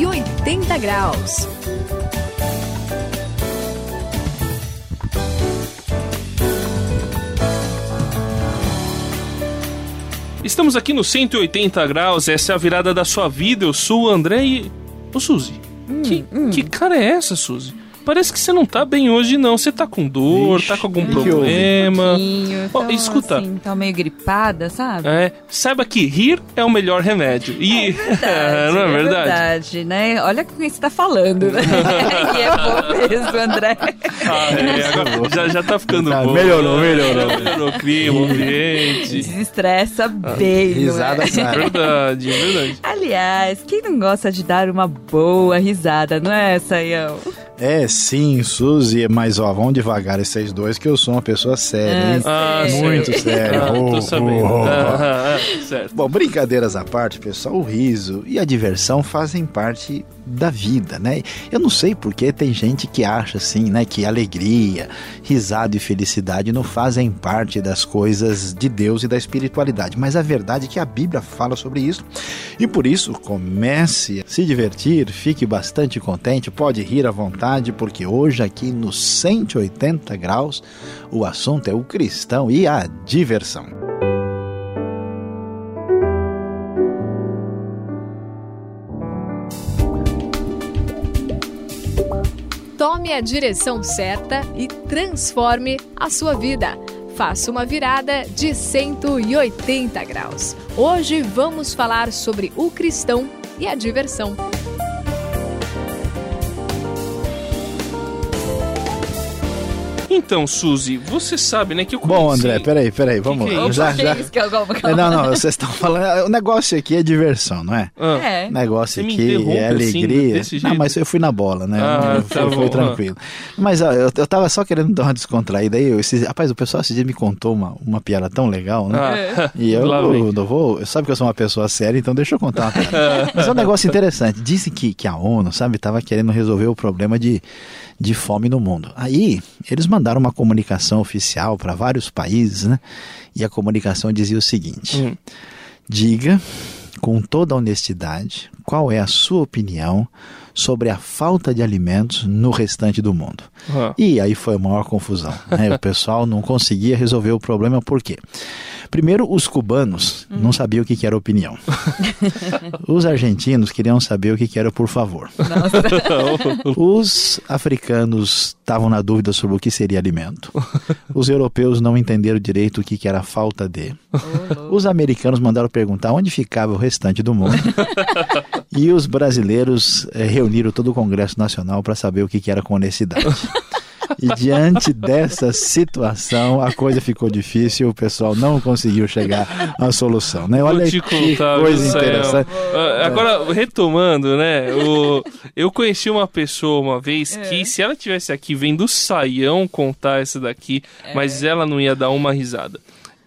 180 graus. Estamos aqui no 180 graus, essa é a virada da sua vida. Eu sou o André e. Ô Suzy, hum, que, hum. que cara é essa, Suzy? Parece que você não tá bem hoje, não. Você tá com dor, Ixi, tá com algum problema. Um oh, escuta. Assim, tá meio gripada, sabe? É. Saiba que rir é o melhor remédio. E... É verdade, não é, é verdade? É verdade, né? Olha com quem você tá falando, né? e é bom mesmo, André. Ah, é, agora já, já tá ficando tá, bom. Melhorou, melhorou. Melhorou o clima, o ambiente. Desestressa ah, bem, Risada, não é? Verdade, é verdade. Aliás, quem não gosta de dar uma boa risada, não é, Saião? É, sim, Suzy, mas ó, vamos devagar esses dois, que eu sou uma pessoa séria, hein? Ah, Muito séria. Ah, oh, tô sabendo. Oh, oh. Ah, ah, certo. Bom, brincadeiras à parte, pessoal, o riso e a diversão fazem parte da vida, né? Eu não sei porque tem gente que acha assim, né, que alegria, risada e felicidade não fazem parte das coisas de Deus e da espiritualidade, mas a verdade é que a Bíblia fala sobre isso. E por isso, comece a se divertir, fique bastante contente, pode rir à vontade, porque hoje aqui no 180 graus o assunto é o cristão e a diversão. Tome a direção certa e transforme a sua vida. Faça uma virada de 180 graus. Hoje vamos falar sobre o cristão e a diversão. Então, Suzy, você sabe, né, que eu conheci... Bom, André, peraí, peraí, vamos que que é já, já... Que eu... É, não, não, vocês estão falando... O negócio aqui é diversão, não é? Ah. É. O negócio aqui é assim, alegria. Assim, não, mas eu fui na bola, né? Ah, foi, tá foi tranquilo. Mas ó, eu, eu tava só querendo dar uma descontraída aí. Eu, esse, rapaz, o pessoal esse dia me contou uma, uma piada tão legal, né? Ah. E eu, eu, eu vou... Sabe que eu sou uma pessoa séria, então deixa eu contar uma piada. mas é um negócio interessante. Dizem que, que a ONU, sabe, tava querendo resolver o problema de de fome no mundo. Aí eles mandaram uma comunicação oficial para vários países, né? E a comunicação dizia o seguinte: hum. diga com toda honestidade qual é a sua opinião sobre a falta de alimentos no restante do mundo. Uhum. E aí foi a maior confusão. Né? o pessoal não conseguia resolver o problema, por quê? Primeiro, os cubanos uhum. não sabiam o que, era opinião. os argentinos queriam saber o que, era por favor. os africanos estavam na dúvida sobre o que seria alimento. Os europeus não entenderam direito o que, era falta de. os americanos mandaram perguntar onde ficava o restante do mundo. e os brasileiros eh, reuniram todo o Congresso Nacional para saber o que, que era com honestidade. E diante dessa situação, a coisa ficou difícil, o pessoal não conseguiu chegar à solução, né? Olha que contar, coisa interessante. Uh, agora, retomando, né? O, eu conheci uma pessoa uma vez que, é. se ela tivesse aqui vendo o Saião contar essa daqui, é. mas ela não ia dar uma risada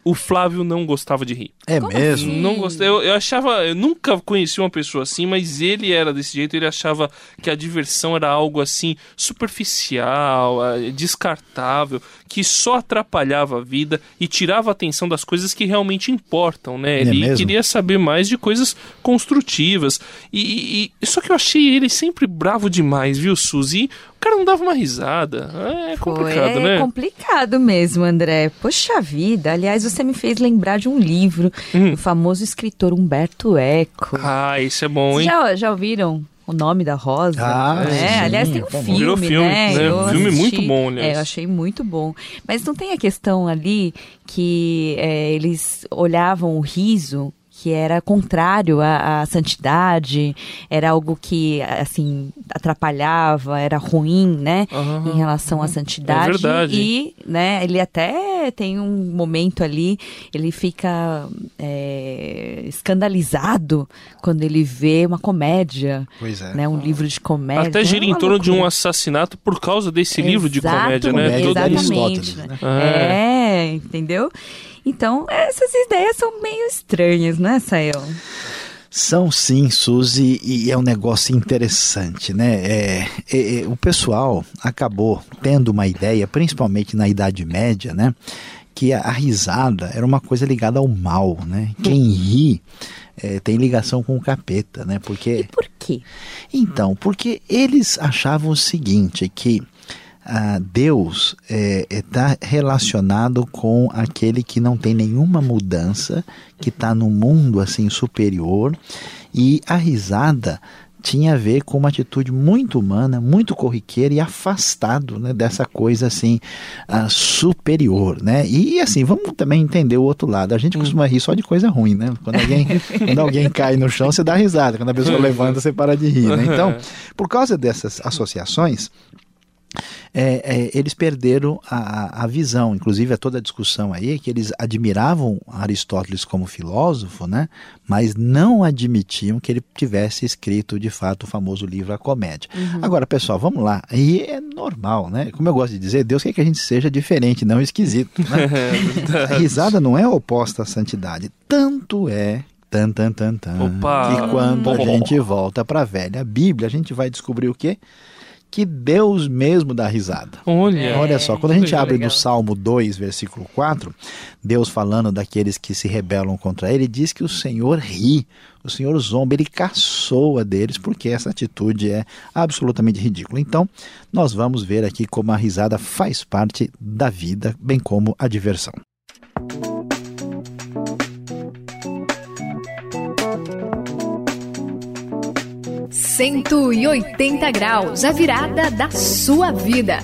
o Flávio não gostava de rir. É Como mesmo? Assim? Não gostei. Eu, eu, achava. Eu nunca conheci uma pessoa assim, mas ele era desse jeito. Ele achava que a diversão era algo assim superficial, eh, descartável, que só atrapalhava a vida e tirava a atenção das coisas que realmente importam, né? É ele é queria saber mais de coisas construtivas. E, e, só que eu achei ele sempre bravo demais, viu, Suzy? O cara não dava uma risada. É complicado, é né? É complicado mesmo, André. Poxa vida. Aliás, você me fez lembrar de um livro hum. do famoso escritor Humberto Eco. Ah, isso é bom, hein? Já, já ouviram o nome da Rosa. Ah, né? Aliás, tem um filme, Virou filme, né? né? Um filme muito bom, aliás. É, eu achei muito bom. Mas não tem a questão ali que é, eles olhavam o riso que era contrário à, à, santidade, era algo que, assim, atrapalhava, era ruim, né, uhum, em relação à santidade. É verdade. E, né, ele até tem um momento ali, ele fica é, escandalizado quando ele vê uma comédia, pois é. né, um livro de comédia. Até gira é em torno de um assassinato por causa desse Exato, livro de comédia, né? Exatamente. Né? É, entendeu? Então, essas ideias são meio estranhas, né, Sael? São sim, Suzy, e é um negócio interessante, né? É, é, é, o pessoal acabou tendo uma ideia, principalmente na Idade Média, né? que a, a risada era uma coisa ligada ao mal, né? Quem ri é, tem ligação com o capeta, né? Porque e por quê? Então, porque eles achavam o seguinte que ah, Deus está é, é tá relacionado com aquele que não tem nenhuma mudança, que está no mundo assim superior e a risada tinha a ver com uma atitude muito humana, muito corriqueira e afastado né, dessa coisa assim uh, superior, né? E assim, vamos também entender o outro lado. A gente hum. costuma rir só de coisa ruim, né? Quando alguém, quando alguém cai no chão, você dá risada. Quando a pessoa levanta, você para de rir, né? Então, por causa dessas associações, é, é, eles perderam a, a visão, inclusive a toda a discussão aí, que eles admiravam Aristóteles como filósofo, né? mas não admitiam que ele tivesse escrito de fato o famoso livro A Comédia. Uhum. Agora, pessoal, vamos lá. E é normal, né? Como eu gosto de dizer, Deus quer que a gente seja diferente, não esquisito. Né? a risada não é oposta à santidade. Tanto é Tan, tan, tan, tan. Opa. Que quando a gente volta para a velha Bíblia, a gente vai descobrir o quê? Que Deus mesmo dá risada. Olha, Olha só, quando a gente abre legal. no Salmo 2, versículo 4, Deus falando daqueles que se rebelam contra ele, diz que o Senhor ri, o Senhor zomba, ele caçoa deles, porque essa atitude é absolutamente ridícula. Então, nós vamos ver aqui como a risada faz parte da vida, bem como a diversão. 180 graus, a virada da sua vida.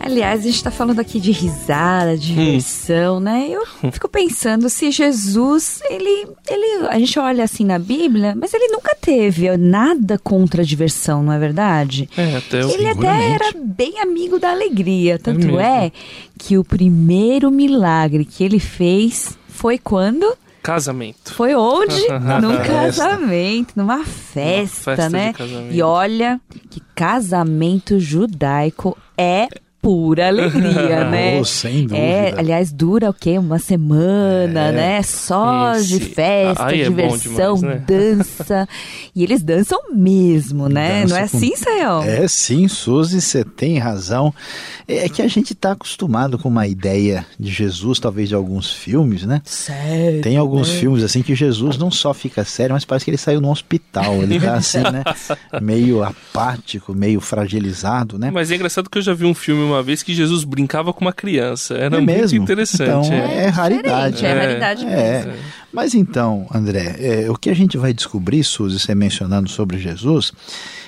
Aliás, a gente está falando aqui de risada, de hum. diversão, hum. né? Eu fico pensando se Jesus, ele, ele, a gente olha assim na Bíblia, mas ele nunca teve nada contra a diversão, não é verdade? É, até Ele até era bem amigo da alegria, tanto é, é que o primeiro milagre que ele fez foi quando Casamento. Foi onde? Num casamento, numa festa, festa né? E olha que casamento judaico é pura alegria, né? Oh, sem dúvida. É, aliás, dura o quê? Uma semana, é, né? Só esse. de festa, Ai, é diversão, demais, né? dança. e eles dançam mesmo, né? Dança Não é assim, Sayão? É sim, Suzy, você tem razão. É que a gente está acostumado com uma ideia de Jesus, talvez de alguns filmes, né? Sério? Tem alguns né? filmes assim que Jesus não só fica sério, mas parece que ele saiu no hospital. Ele tá assim, né? meio apático, meio fragilizado, né? Mas é engraçado que eu já vi um filme uma vez que Jesus brincava com uma criança. Era é muito mesmo? interessante. Então, é, é raridade. É, é raridade é. mesmo. Mas então, André, é, o que a gente vai descobrir, Suzy, você mencionando sobre Jesus,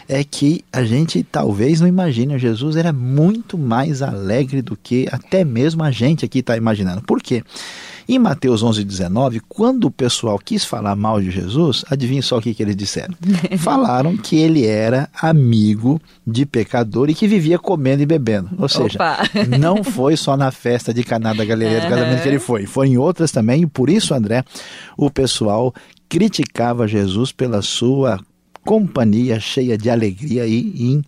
é que a gente talvez não imagine. Jesus era muito mais alegre do que até mesmo a gente aqui está imaginando. Por quê? Em Mateus 11, 19, quando o pessoal quis falar mal de Jesus, adivinha só o que, que eles disseram? Falaram que ele era amigo de pecador e que vivia comendo e bebendo. Ou seja, não foi só na festa de Caná da Galileia do casamento que ele foi, foi em outras também, e por isso, André, o pessoal criticava Jesus pela sua companhia cheia de alegria e em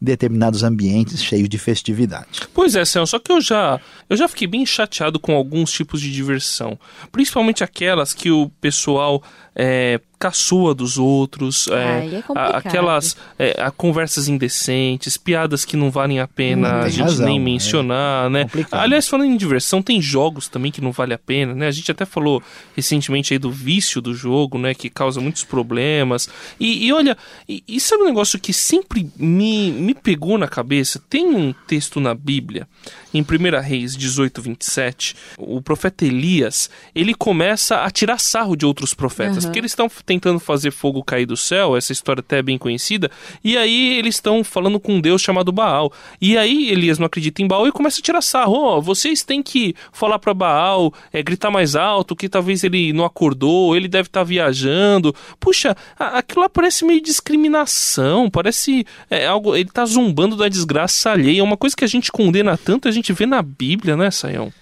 determinados ambientes cheios de festividade. Pois é, Céu, só que eu já, eu já fiquei bem chateado com alguns tipos de diversão, principalmente aquelas que o pessoal é, caçoa dos outros, é, é aquelas é, a conversas indecentes, piadas que não valem a pena hum, a gente razão, nem é mencionar, né? Complicado. Aliás, falando em diversão, tem jogos também que não vale a pena, né? A gente até falou recentemente aí do vício do jogo, né? Que causa muitos problemas. E, e olha, e, e sabe um negócio que sempre me, me pegou na cabeça? Tem um texto na Bíblia, em 1 Reis 18, 27, o profeta Elias, ele começa a tirar sarro de outros profetas, uhum. porque eles estão tentando fazer fogo cair do céu, essa história até é bem conhecida, e aí eles estão falando com um deus chamado Baal. E aí Elias não acredita em Baal e começa a tirar sarro. Oh, vocês têm que falar para Baal, é, gritar mais alto, que talvez ele não acordou, ele deve estar tá viajando. Puxa, aquilo lá parece meio discriminação, parece é, algo. Ele tá zombando da desgraça alheia. É uma coisa que a gente condena tanto, a gente vê na Bíblia, né, Sayão?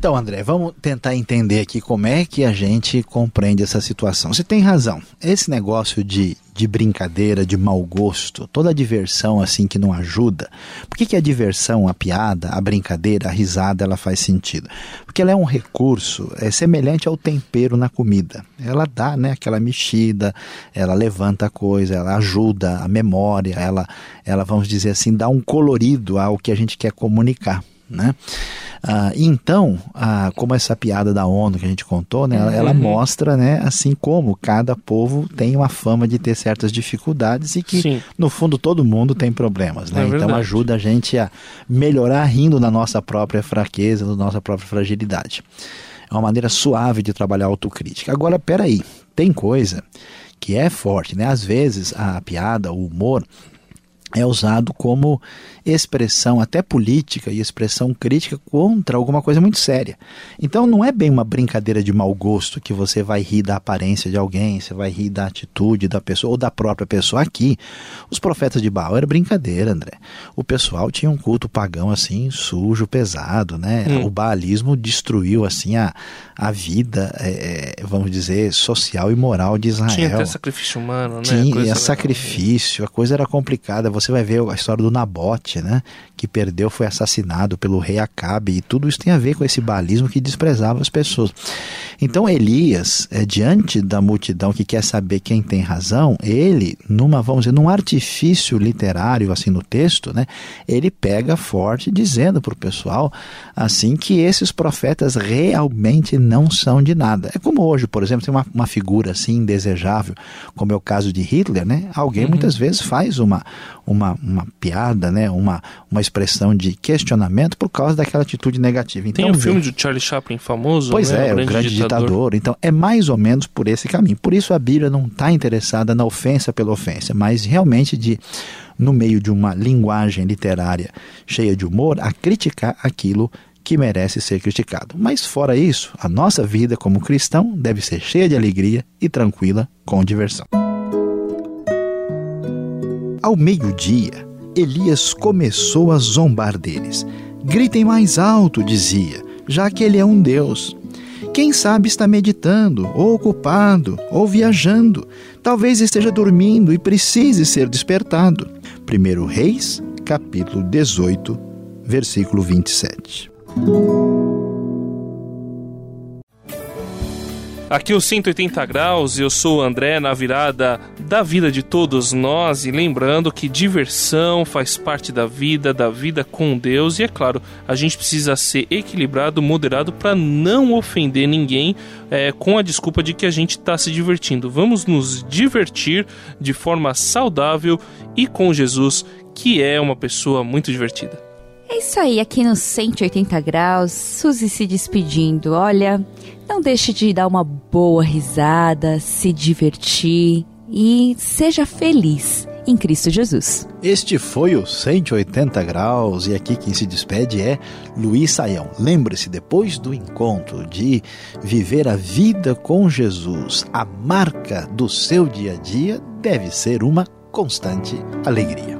Então, André, vamos tentar entender aqui como é que a gente compreende essa situação. Você tem razão. Esse negócio de, de brincadeira, de mau gosto, toda a diversão assim que não ajuda. Por que, que a diversão, a piada, a brincadeira, a risada, ela faz sentido? Porque ela é um recurso é semelhante ao tempero na comida. Ela dá, né, aquela mexida, ela levanta a coisa, ela ajuda a memória, ela, ela vamos dizer assim, dá um colorido ao que a gente quer comunicar. né? Ah, então, ah, como essa piada da ONU que a gente contou, né, ela, ela, uhum. mostra, né, assim como cada povo tem uma fama de ter certas dificuldades e que, Sim. no fundo, todo mundo tem problemas, né? É então ajuda a gente a melhorar rindo da nossa própria fraqueza, da nossa própria fragilidade. É uma maneira suave de trabalhar a autocrítica. Agora, peraí, tem coisa que é forte, né? Às vezes a piada, o humor, é usado como expressão até política e expressão crítica contra alguma coisa muito séria. Então não é bem uma brincadeira de mau gosto que você vai rir da aparência de alguém, você vai rir da atitude da pessoa ou da própria pessoa. Aqui, os profetas de Baal era brincadeira, André. O pessoal tinha um culto pagão assim, sujo, pesado, né? Hum. O baalismo destruiu assim a, a vida, é, é vamos dizer, social e moral de Israel. Tinha até sacrifício humano, né? Tinha sacrifício, a coisa era complicada. Você vai ver a história do Nabote, né, que perdeu, foi assassinado pelo rei Acabe, e tudo isso tem a ver com esse balismo que desprezava as pessoas. Então Elias, é, diante da multidão que quer saber quem tem razão, ele, numa, vamos dizer, num artifício literário, assim, no texto, né, ele pega forte dizendo para o pessoal, assim, que esses profetas realmente não são de nada. É como hoje, por exemplo, tem uma, uma figura assim indesejável, como é o caso de Hitler, né? Alguém uhum. muitas vezes faz uma, uma, uma piada, né? uma, uma expressão de questionamento por causa daquela atitude negativa. Então, Tem um filme de Charlie Chaplin famoso, Pois né? é, o Grande, grande ditador. ditador. Então, é mais ou menos por esse caminho. Por isso a Bíblia não está interessada na ofensa pela ofensa, mas realmente de no meio de uma linguagem literária cheia de humor, a criticar aquilo que merece ser criticado. Mas fora isso, a nossa vida como cristão deve ser cheia de alegria e tranquila com diversão. Ao meio-dia, Elias começou a zombar deles. Gritem mais alto, dizia, já que ele é um Deus. Quem sabe está meditando, ou ocupado, ou viajando. Talvez esteja dormindo e precise ser despertado. 1 Reis, capítulo 18, versículo 27. Aqui o 180 graus, eu sou o André na virada da vida de todos nós e lembrando que diversão faz parte da vida, da vida com Deus e é claro, a gente precisa ser equilibrado, moderado para não ofender ninguém é, com a desculpa de que a gente está se divertindo. Vamos nos divertir de forma saudável e com Jesus, que é uma pessoa muito divertida. É isso aí, aqui no 180 graus, Suzy se despedindo. Olha, não deixe de dar uma boa risada, se divertir e seja feliz em Cristo Jesus. Este foi o 180 graus e aqui quem se despede é Luiz Saião. Lembre-se, depois do encontro, de viver a vida com Jesus, a marca do seu dia a dia deve ser uma constante alegria.